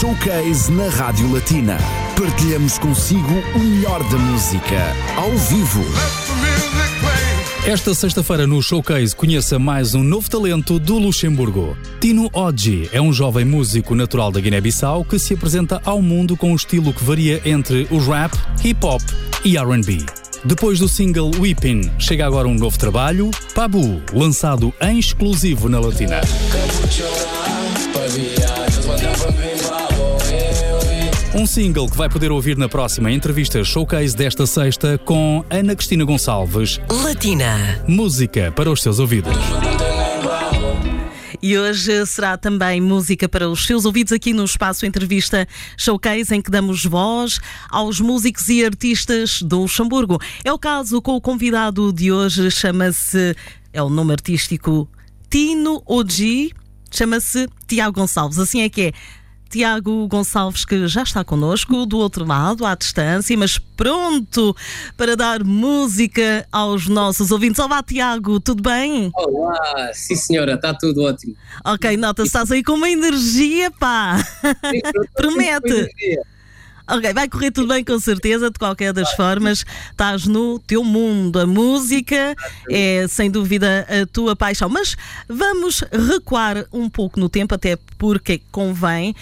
Showcase na Rádio Latina. Partilhamos consigo o melhor da música, ao vivo. Esta sexta-feira no Showcase conheça mais um novo talento do Luxemburgo. Tino Oggi é um jovem músico natural da Guiné-Bissau que se apresenta ao mundo com um estilo que varia entre o rap, hip hop e R&B. Depois do single Weeping, chega agora um novo trabalho, Pabu, lançado em exclusivo na Latina. Um single que vai poder ouvir na próxima entrevista showcase desta sexta com Ana Cristina Gonçalves. Latina. Música para os seus ouvidos. E hoje será também música para os seus ouvidos aqui no espaço Entrevista Showcase, em que damos voz aos músicos e artistas do Luxemburgo. É o caso com o convidado de hoje, chama-se, é o nome artístico Tino Oji, chama-se Tiago Gonçalves. Assim é que é. Tiago Gonçalves, que já está connosco do outro lado, à distância, mas pronto para dar música aos nossos ouvintes. Olá, Tiago, tudo bem? Olá, sim senhora, está tudo ótimo. Ok, nota, estás aí com uma energia, pá! Promete! Ok, vai correr tudo bem com certeza, de qualquer das formas, estás no teu mundo. A música é sem dúvida a tua paixão. Mas vamos recuar um pouco no tempo, até porque convém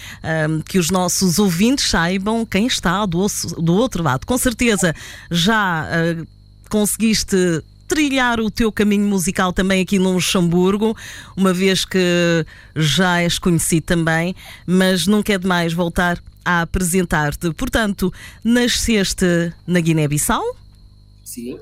um, que os nossos ouvintes saibam quem está do, do outro lado. Com certeza já uh, conseguiste trilhar o teu caminho musical também aqui no Luxemburgo, uma vez que já és conhecido também, mas nunca é demais voltar a apresentar-te. Portanto, nasceste na Guiné-Bissau? Sim.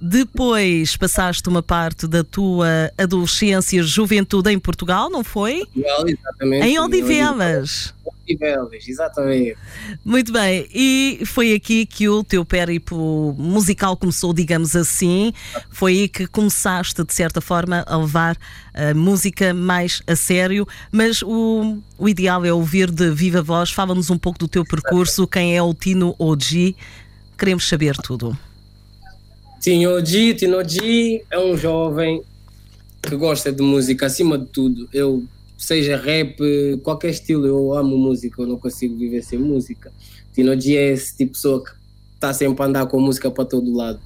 Depois passaste uma parte da tua adolescência, juventude em Portugal, não foi? Portugal, exatamente. Em Odivelas. Odivelas, exatamente. Muito bem, e foi aqui que o teu périplo musical começou, digamos assim. Foi aí que começaste, de certa forma, a levar a música mais a sério. Mas o, o ideal é ouvir de viva voz. Fala-nos um pouco do teu percurso, quem é o Tino Oji. Queremos saber tudo. Tinodi, Tinodi é um jovem que gosta de música acima de tudo. Eu, seja rap, qualquer estilo, eu amo música, eu não consigo viver sem música. Tinodi é esse tipo de pessoa que está sempre a andar com música para todo lado.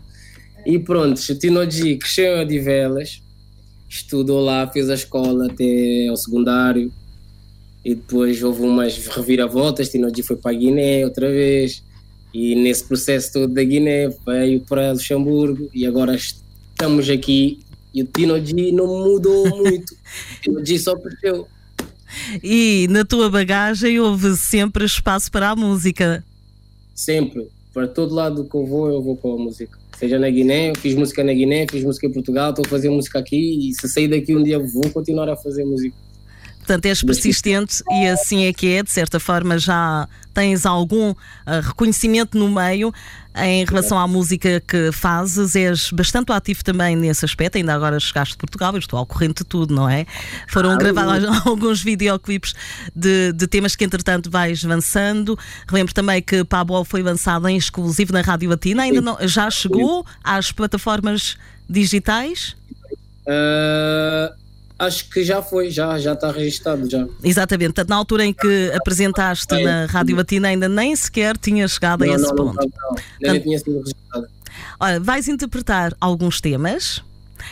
E pronto, Tinodi cresceu de velas, estudou lá, fez a escola até ao secundário. E depois houve umas reviravoltas, Tinodi foi para a Guiné outra vez e nesse processo todo da Guiné veio para Luxemburgo e agora estamos aqui e o Tinoji não mudou muito. o Tinoji só cresceu. E na tua bagagem houve sempre espaço para a música? Sempre. Para todo lado que eu vou, eu vou com a música. Seja na Guiné, eu fiz música na Guiné, fiz música em Portugal, estou a fazer música aqui e se sair daqui um dia vou continuar a fazer música. Portanto, és persistente e assim é que é, de certa forma já tens algum uh, reconhecimento no meio em relação à música que fazes, és bastante ativo também nesse aspecto, ainda agora chegaste de Portugal, eu estou ao corrente de tudo, não é? Foram ah, gravados alguns videoclipes de, de, temas que entretanto vais avançando. Relembro também que Pablo foi lançado em exclusivo na Rádio Latina, ainda não, já chegou às plataformas digitais? Uh, Acho que já foi, já, já está registado já. Exatamente, Portanto, na altura em que apresentaste é. na Rádio Latina ainda nem sequer tinha chegado não, a esse não, ponto. Não, não, não. tinha sido registrado. Olha, vais interpretar alguns temas.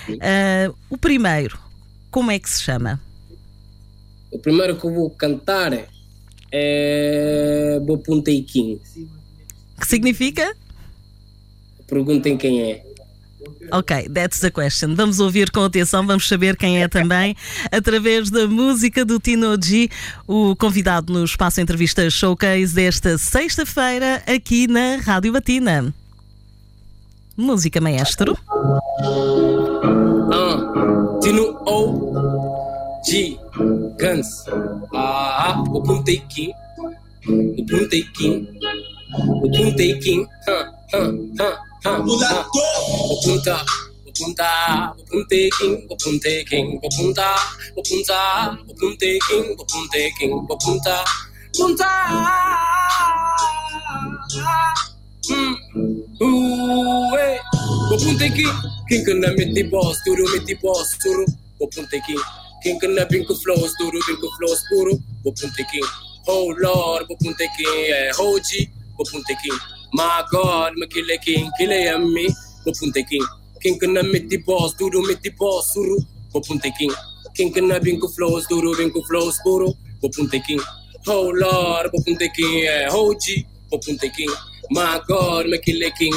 Uh, o primeiro, como é que se chama? O primeiro que eu vou cantar é Bopuntei King. Que significa? Perguntem quem é. Ok, that's the question. Vamos ouvir com atenção, vamos saber quem é também, através da música do Tino G, o convidado no Espaço Entrevista Showcase desta sexta-feira, aqui na Rádio Batina. Música maestro. Uh, Tino O G Guns. Ah, o Puntequim. O Puntequim. O Puntequim. Uh, uh, uh. Pupunta. Pupunta. Pupunta. Pupunteking. Pupunteking. Pupunta. Pupunta. Pupunteking. Pupunteking. Pupunta. Punta. Uwe. Pupunteking. King kena hmm. meti boss. Turu meti boss. Turu. Pupunteking. King kena bingku flows. Turu bingku flows. Puru. Pupunteking. Oh Lord. Pupunteking. Yeah. Oh Hoji. Pupunteking. My God, me kill a king, kill a me, me punte king. King kana miti boss, duro miti boss, suru, me punte king. King kana binku flows, duro binku flows, puro, me punte king. Oh Lord, me punte king, yeah, oh G, me punte king. My God, me kill a king.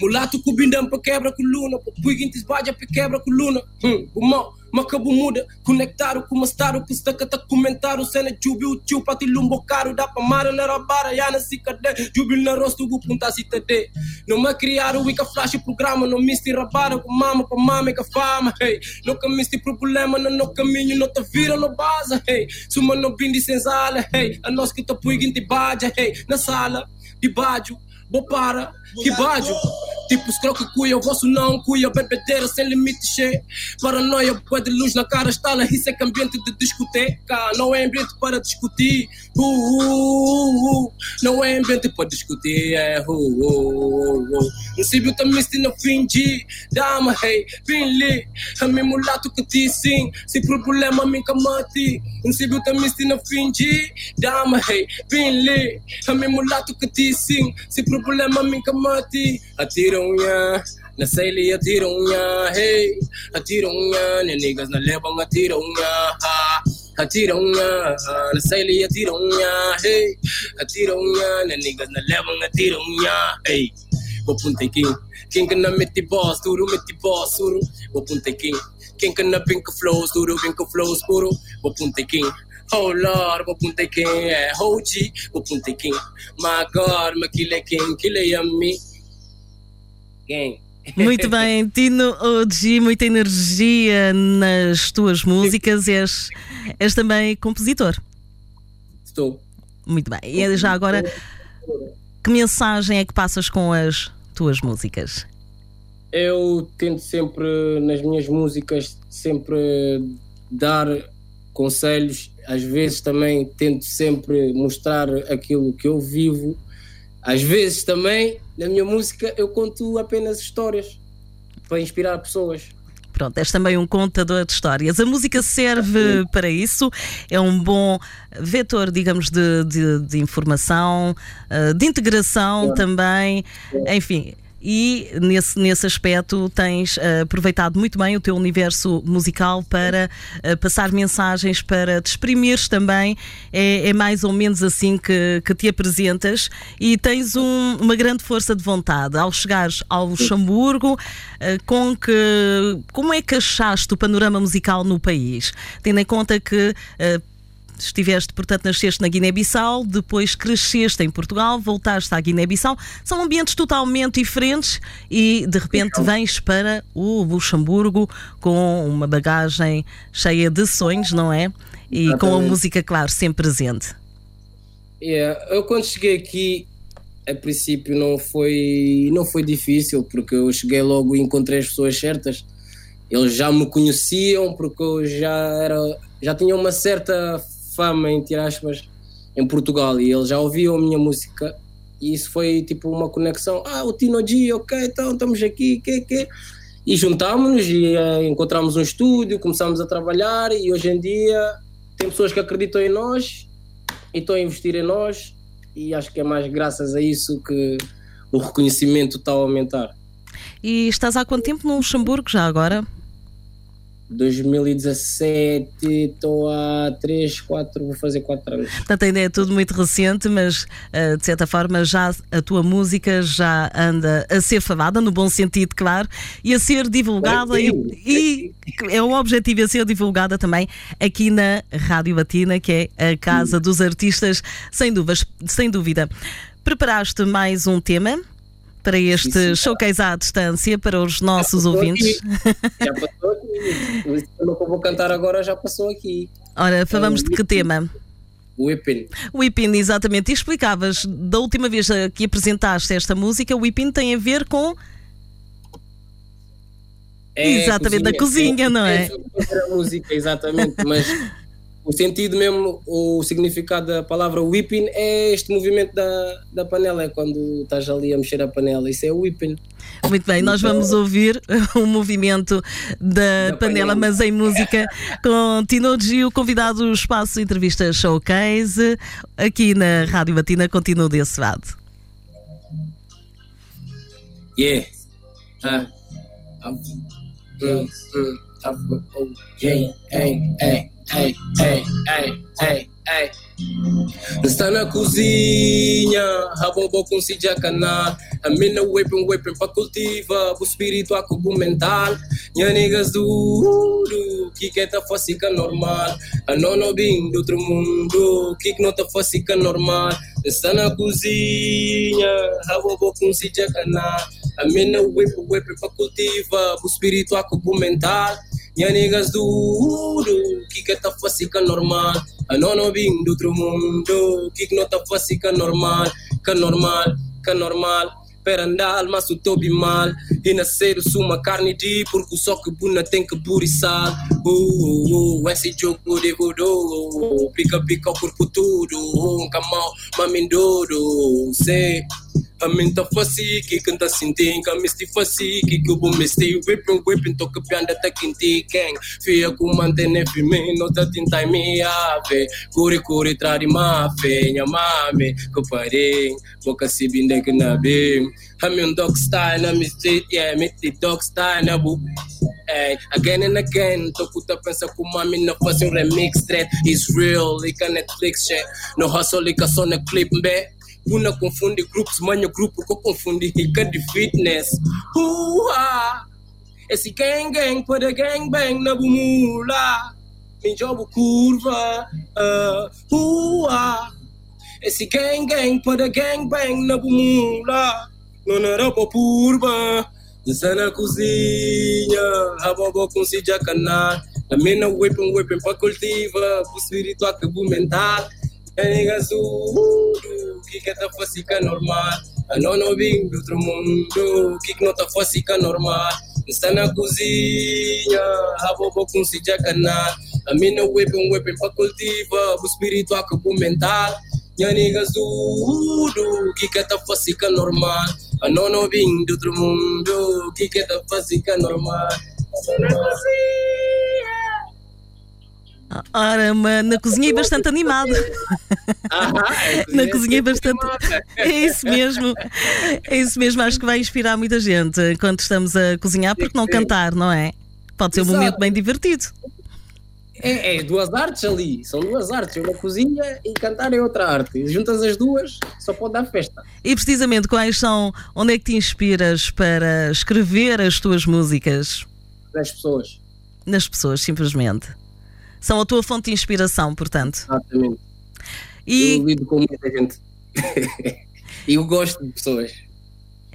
Mulato kubinda mpakebra kuluna, pupuigintis baja pekebra kuluna, hmm, bumau. Macabo muda, conectaram com mastaro, que está cata comentaram, cena jubil, tio, pati lumbo caro, dá pra mara na rabara, ya na cicade, jubil na rosto, gu punta citade. Não me criaram, wika flash programa, não misti rabara, com mama, com mama, com fama, hey. Nunca misti problema, no no caminho, não te vira no base, hey. Suma no bindi senzala, hey. A nós que tá puigin de baja, hey. Na sala, de bajo, bo para, que bajo. Tipo os croque cuia, o vosso não cuia, bebedeira sem limite, che. Paranoia, pé de luz na cara, estala, isso é que ambiente de discoteca. Não é ambiente para discutir, uh, uh, uh. Não é ambiente para discutir, é, uh, uh, uh, síbio também se não fingi, dama, hey, pinli. A mim mulato que te sim, se problema me camati. Um síbio também se não fingi, dama, hey, pinli. A mim mulato que te sim, se problema me camati. tirong yan. Nasaili a tirong. Hey, a tirong niggas na lebang a tirunya. Ha. Hatirong yan, nasaili a tirong hey. Hatirong yan, niggas na lebang a tirunya hey. Go Wapunta king, king ka na miti boss, duro miti boss, duro. Go Wapunta king, king ka na pinka flows, duro pinka flows, puro. Wapunta king, Oh Lord, go mapunta king, eh, Ho Chi, mapunta king. My God, ma kile king, kile yummy. Gang. Muito bem, Tino OG, muita energia nas tuas músicas. És, és também compositor. Estou. Muito bem. E já agora, que mensagem é que passas com as tuas músicas? Eu tento sempre, nas minhas músicas, sempre dar conselhos. Às vezes também tento sempre mostrar aquilo que eu vivo. Às vezes também na minha música eu conto apenas histórias para inspirar pessoas. Pronto, és também um contador de histórias. A música serve para isso, é um bom vetor, digamos, de, de, de informação, eh, de integração é. também, é. enfim e nesse, nesse aspecto tens uh, aproveitado muito bem o teu universo musical para uh, passar mensagens, para te exprimires também. É, é, mais ou menos assim que, que te apresentas e tens um, uma grande força de vontade. Ao chegares ao Luxemburgo, uh, com que, como é que achaste o panorama musical no país? Tendo em conta que estiveste, portanto, nasceste na Guiné-Bissau, depois cresceste em Portugal, voltaste à Guiné-Bissau. São ambientes totalmente diferentes e de repente vens para o Luxemburgo com uma bagagem cheia de sonhos, não é? E Exatamente. com a música, claro, sempre presente. Yeah. Eu quando cheguei aqui, a princípio não foi, não foi difícil, porque eu cheguei logo e encontrei as pessoas certas. Eles já me conheciam porque eu já era, já tinha uma certa fama, entre aspas, em Portugal e eles já ouviam a minha música e isso foi tipo uma conexão. Ah, o Tino G, ok, então estamos aqui, que, que. E juntámos-nos e uh, encontramos um estúdio, começámos a trabalhar e hoje em dia tem pessoas que acreditam em nós e estão a investir em nós e acho que é mais graças a isso que o reconhecimento está a aumentar. E estás há quanto tempo no Luxemburgo já agora? 2017, estou há 3, 4, vou fazer 4 anos. Portanto, ainda é tudo muito recente, mas uh, de certa forma já a tua música já anda a ser falada, no bom sentido, claro, e a ser divulgada, e, e, é o objetivo a ser divulgada também aqui na Rádio Latina, que é a casa dos artistas, sem, dúvidas, sem dúvida. Preparaste mais um tema? Para este sim. showcase à distância para os nossos já ouvintes. Aqui. Já passou aqui. O tema que eu vou cantar agora já passou aqui. Ora, falamos de que tema? Whipping. Whipping, exatamente. E explicavas da última vez que apresentaste esta música, o Whipping tem a ver com. É, exatamente, cozinha, da cozinha, é, não é? é a música, exatamente, mas o sentido mesmo, o significado da palavra whipping é este movimento da, da panela, é quando estás ali a mexer a panela, isso é whipping. Muito bem, nós vamos ouvir o movimento da, da panela, panela, mas em música, com Tino Gio, convidado do Espaço Entrevista Showcase, aqui na Rádio Batina, continua desse lado. Yeah. Uh, um, um, um, oh, yeah, hey, hey. Ei, ei, ei, ei, ei. Está na cozinha, a bomba com si jacana. A mina weapon, weapon pra cultiva, o espírito a cubo mental. Nha niggas duro, que que tá fácil normal. A nono bim do outro mundo, que que não tá fácil normal. Está na cozinha, a bomba com si jacana. A mina weapon, weapon pra cultiva, o espírito a. Minha niggas duro, que que tá fácil normal. A não vim do outro mundo, que que não tá fácil normal, que normal, que normal. Perandal, mas o tobi mal. E nascer uma carne de porco, só que buna tem que buriçar. Uh, uh, uh, esse jogo de voodoo, pica pica corpo tudo. Um camão, mamindouro, sei. Aminta fasiki kanta sinting kamisti fasiki kubu misti whipping whipping to kapianda takinti keng. Fia ku mantene fime no tatintai mi ave. Kuri kuri trari mafe nyamame kuparing boka knabe Hamin dog style na mi street yeah mi dog style na bu Hey, again and again, to put up pensa com mami na fazer um remix threat is real, like a Netflix shit. No hustle, like a sonic clip, be. Una confunde grupos, manha grupo que confunde rica de fitness. Uha! Esse gang gang para gang bang na bumula. Me curva. Uh, uha! Esse gang gang para gang bang na bumula. Não era purba. Está na cozinha, a bobo com si. A mina whipping whipping pra cultiva, o espírito acabou mental. Nega zuru, que que tá fácil normal. A não vim do outro mundo, que que não tá fácil normal. Está na cozinha, a bobo com si jacaná. A mina weapon, weapon pra cultiva, o espírito acabou mental. Nega zuru, que que tá fácil normal. A não vim do outro mundo, que que tá fácil normal. Está na cozinha. Ora, mas na cozinha é bastante animado. na cozinha é bastante. É isso mesmo. É isso mesmo. Acho que vai inspirar muita gente quando estamos a cozinhar, porque não cantar, não é? Pode ser um momento bem divertido. É, é, duas artes ali, são duas artes, uma cozinha e cantar é outra arte. Juntas as duas, só pode dar festa. E precisamente quais são, onde é que te inspiras para escrever as tuas músicas? Nas pessoas. Nas pessoas, simplesmente são a tua fonte de inspiração, portanto. Exatamente. E... Eu lido com muita gente. e eu gosto de pessoas.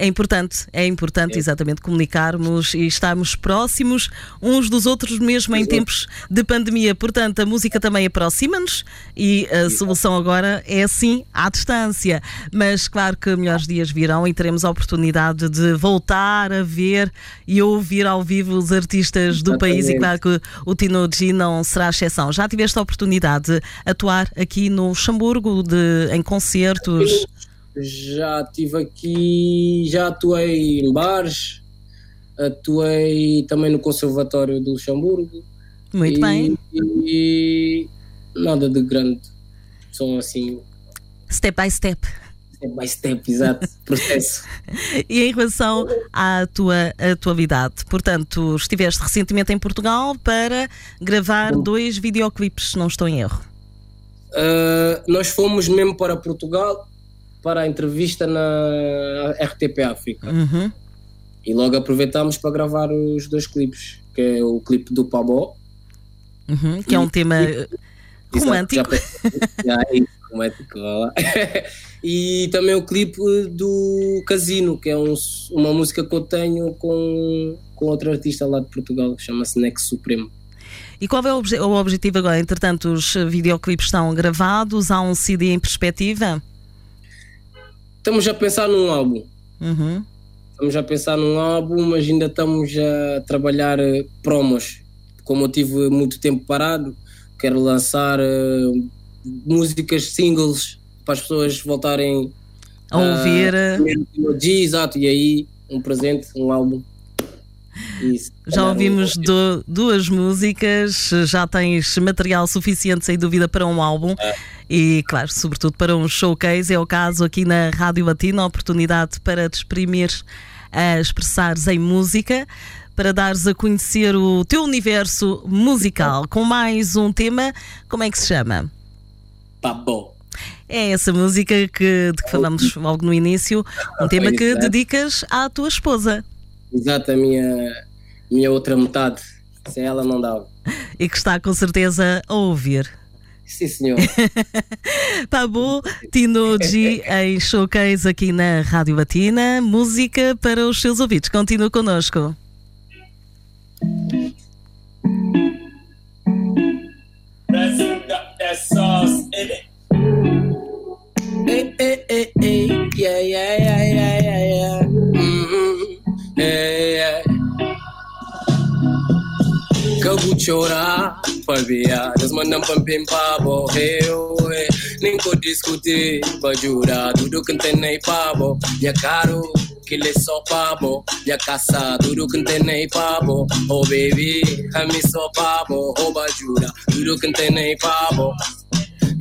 É importante, é importante é. exatamente comunicarmos e estarmos próximos uns dos outros, mesmo em tempos de pandemia. Portanto, a música também aproxima-nos e a solução agora é assim à distância. Mas claro que melhores dias virão e teremos a oportunidade de voltar a ver e ouvir ao vivo os artistas do país e claro que o Tino G não será exceção. Já tiveste a oportunidade de atuar aqui no Luxemburgo de, em concertos? Já estive aqui, já atuei em bares, atuei também no Conservatório do Luxemburgo. Muito e, bem. E nada de grande, só assim. Step by step. Step by step, exato, processo. e em relação à tua atualidade, portanto, estiveste recentemente em Portugal para gravar dois videoclipes, se não estou em erro. Uh, nós fomos mesmo para Portugal para a entrevista na RTP África. Uhum. E logo aproveitámos para gravar os dois clipes, que é o clipe do Pabó. Uhum, que é um tema romântico. Já, é romântico e também o clipe do Casino, que é um, uma música que eu tenho com, com outro artista lá de Portugal, que chama-se Nex Supremo. E qual é o, o objetivo agora? Entretanto, os videoclipes estão gravados, há um CD em perspectiva? Estamos a pensar num álbum. Uhum. Estamos a pensar num álbum, mas ainda estamos a trabalhar eh, promos. Como eu tive muito tempo parado, quero lançar uh, músicas singles para as pessoas voltarem a ouvir. Uh, exato, e aí um presente, um álbum. Isso. Já ouvimos do, duas músicas, já tens material suficiente, sem dúvida, para um álbum. É. E, claro, sobretudo para um showcase. É o caso aqui na Rádio Latina, oportunidade para te exprimir, a expressares em música, para dares a conhecer o teu universo musical. Com mais um tema, como é que se chama? Pabó. É essa música que, de que falamos logo no início, um tema que dedicas à tua esposa. Exato, a minha, minha outra metade. Sem ela não dava. E que está com certeza a ouvir. Sim, senhor. Pabu Tinoji em showcase aqui na Rádio Batina. Música para os seus ouvidos. Continua connosco. Kagu chora, pavia, das mandam pampim pabo, hey, hey. Nem co discutir, bajura, tudo que tem nem pabo, minha caro. Que lhe só pabo, minha caça, tudo que tem oh baby, a mim só pabo, oh bajura, tudo que tem nem pabo.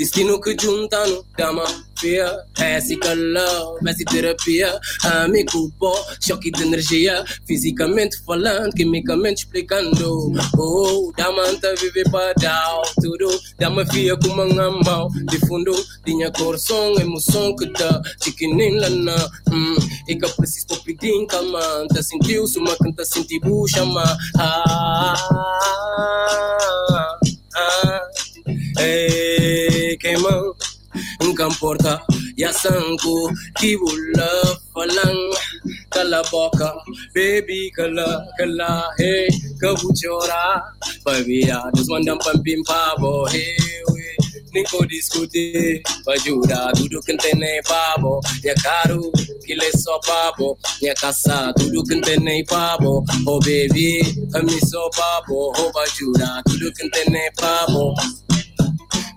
Destino que juntando dama fia Récica love, essa terapia Amigo bom, choque de energia Fisicamente falando, quimicamente explicando Oh, dama anta vive para dar tudo Dama fia com uma mão De fundo, tinha coração, emoção que dá Chiquinim lana hum, E que preciso para pedir calma Tá sentiu, suma canta sentir bucha ma ah, ah, ah, Hey queimam Nunca importa Ya sanku Kibula falang Kala boca Baby kala kala Hey Kabuchora Pavia Desmandam pampim pavo Hey Niko discutir, ajuda tudo que tem pavo. Minha caro, que lhe só pavo. Minha casa, tudo que tem pavo. Oh baby, a mim só pavo. Oh ajuda, tudo que tem pavo.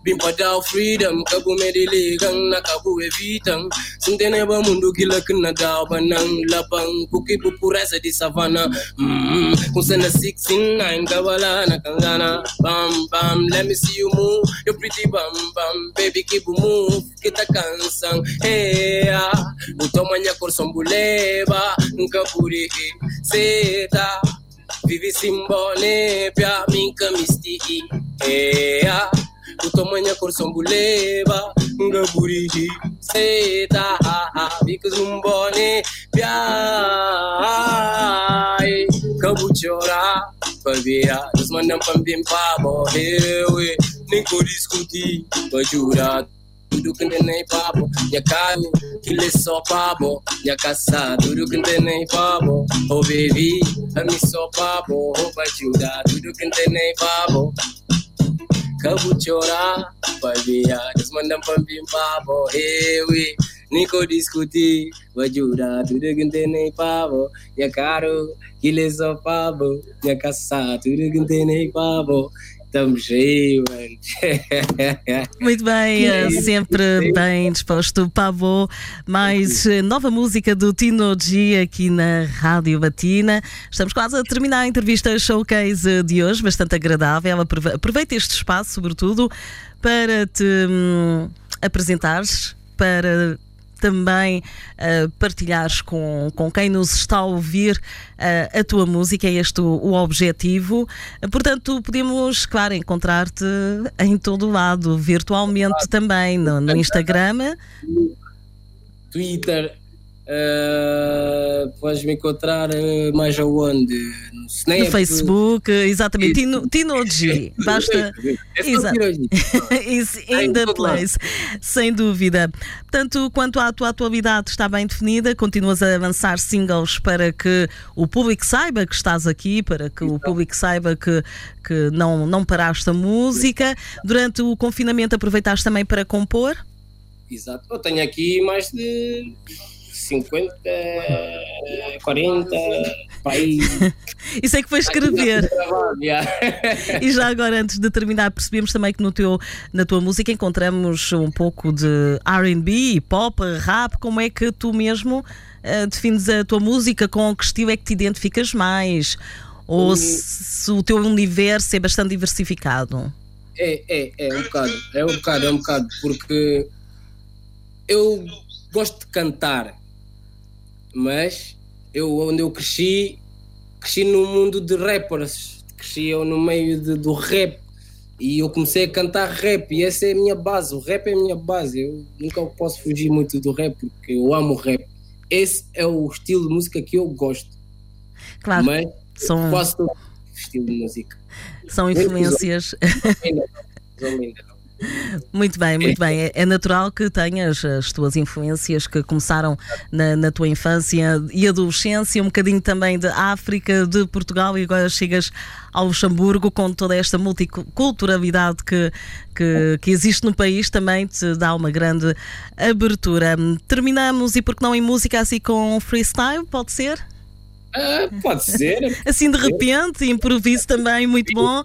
Bimpadao freedom kabu mediligang nakabu evitang sintene ba mundo gila kena dao banang labang kuki pupuresa di savana. Mm kusana 69 kawala nakangana bam bam let me see you move. You pretty bam bam baby keep move. Kita kansang hey ah. Utomanya korsombuleba nkapuri seta. Vivi simbone pia minka misti hey ah utomanya korsambuleba ngaburihi seta because mumbone piai kabuchora pavia desmandam pambim pabo hewe niko diskuti bajura tudo que tem nem papo, minha caro, que lhe só papo, minha caça, tudo que tem nem papo, oh baby, a mim só papo, oh vai ajudar, tudo que tem nem papo. Kabuchora pavia desmandam pampim pavo. Hewe niko diskuti wajuda tudo gente nem pavo. Minha caro que só pavo. Minha caça tudo gente nem pavo Estamos aí, mano. Muito bem, é sempre bem disposto. Pavô, mais eh, nova música do Tino G aqui na Rádio Batina. Estamos quase a terminar a entrevista showcase de hoje, bastante agradável. Aproveita este espaço, sobretudo, para te hum, apresentares, para também uh, partilhares com, com quem nos está a ouvir uh, a tua música, é este o, o objetivo. Portanto, podemos, claro, encontrar-te em todo o lado, virtualmente também, no, no Instagram. Twitter, Uh, podes me encontrar uh, mais aonde? No, Snap, no Facebook, exatamente. Tino, Tinoji. Basta. Exato. Isso, in the place. Sem dúvida. Portanto, quanto à tua atualidade está bem definida, continuas a lançar singles para que o público saiba que estás aqui, para que o público saiba que, que não, não paraste a música. Durante o confinamento aproveitaste também para compor? Exato. Eu tenho aqui mais de 50, 40 Aí, Isso é que foi escrever. e já agora, antes de terminar, percebemos também que no teu, na tua música encontramos um pouco de RB, pop, rap. Como é que tu mesmo uh, defines a tua música? Com que estilo é que te identificas mais? Ou se, se o teu universo é bastante diversificado? É, é, é um bocado, é um bocado, é um bocado, porque eu gosto de cantar, mas eu onde eu cresci, cresci no mundo de rappers, cresci eu no meio de, do rap e eu comecei a cantar rap e essa é a minha base, o rap é a minha base, eu nunca posso fugir muito do rap porque eu amo rap. Esse é o estilo de música que eu gosto. Claro. Mas são... todo estilo de música. São influências. Muito bem, muito bem. É, é natural que tenhas as tuas influências que começaram na, na, tua infância e adolescência, um bocadinho também de África, de Portugal e agora chegas ao Luxemburgo com toda esta multiculturalidade que, que, que existe no país, também te dá uma grande abertura. Terminamos, e porque não em música, assim com freestyle, pode ser? Ah, pode ser. assim de repente, improviso também, muito bom.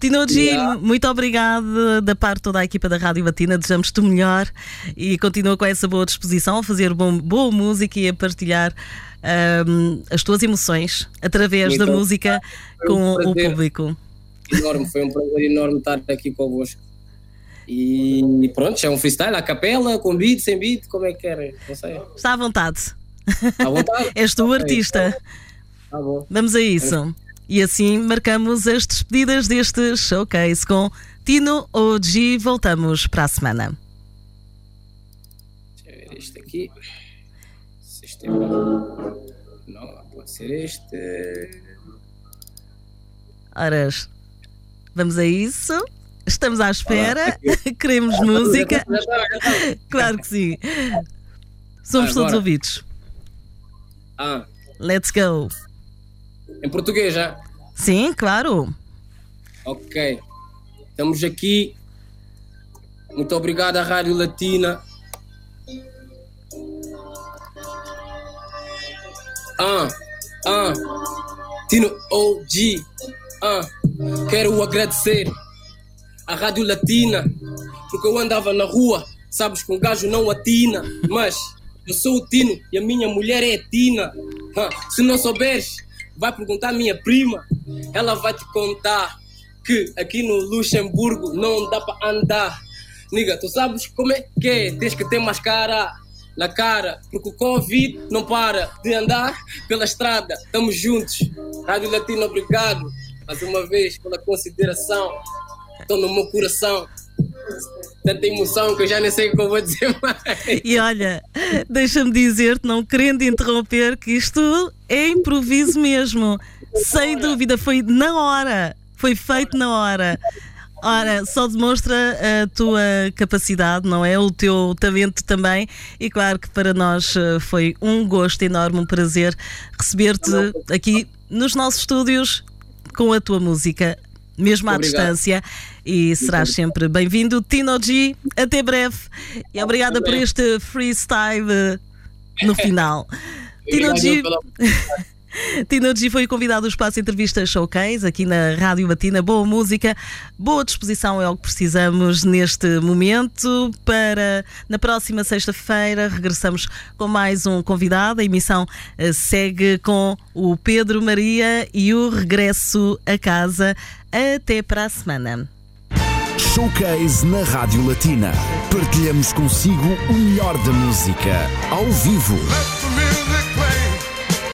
Tinoji, yeah. muito obrigado da parte de toda a equipa da Rádio Batina. Desejamos-te o melhor e continua com essa boa disposição a fazer bom, boa música e a partilhar um, as tuas emoções através muito da música com um o público. Enorme, foi um prazer enorme estar aqui convosco. E pronto, é um freestyle, a capela, com beat, sem beat, como é que querem? Não sei. Está à vontade. À vontade? És tu o artista. Tá bom. Vamos a isso. E assim marcamos as despedidas deste showcase com Tino OG. Voltamos para a semana. Deixa eu ver este aqui. Sistema. Não, pode ser este. Horas. Vamos a isso. Estamos à espera. Queremos música. claro que sim. Somos ah, todos ouvidos. Ah. Let's go. Em português já? Sim, claro. Ok. Estamos aqui. Muito obrigado à Rádio Latina. Ah, ah, Tino OG. Ah, quero agradecer à Rádio Latina, porque eu andava na rua, sabes que um gajo não atina, mas eu sou o Tino e a minha mulher é a Tina. Ah, se não souberes, vai perguntar à minha prima, ela vai te contar que aqui no Luxemburgo não dá para andar. Niga, tu sabes como é que é? Tens que ter máscara na cara, porque o Covid não para de andar pela estrada. Estamos juntos. Rádio Latino, obrigado mais uma vez pela consideração. Estou no meu coração tanta emoção que eu já nem sei o que eu vou dizer mais. E olha, deixa-me dizer-te, não querendo interromper, que isto é improviso mesmo. Sem dúvida, foi na hora. Foi feito na hora. Ora, só demonstra a tua capacidade, não é? O teu talento também. E claro que para nós eh, foi um gosto enorme, um prazer receber-te aqui nos nossos estúdios com a tua música mesmo à Obrigado. distância. E serás sempre bem-vindo. Tino G, até breve. E obrigada por este freestyle no final. Tino G. Tino G foi convidado do Espaço Entrevista Showcase aqui na Rádio Batina. Boa música, boa disposição é o que precisamos neste momento. Para na próxima sexta-feira regressamos com mais um convidado. A emissão eh, segue com o Pedro Maria e o regresso a casa. Até para a semana. Showcase na Rádio Latina. Partilhamos consigo o melhor da música, ao vivo.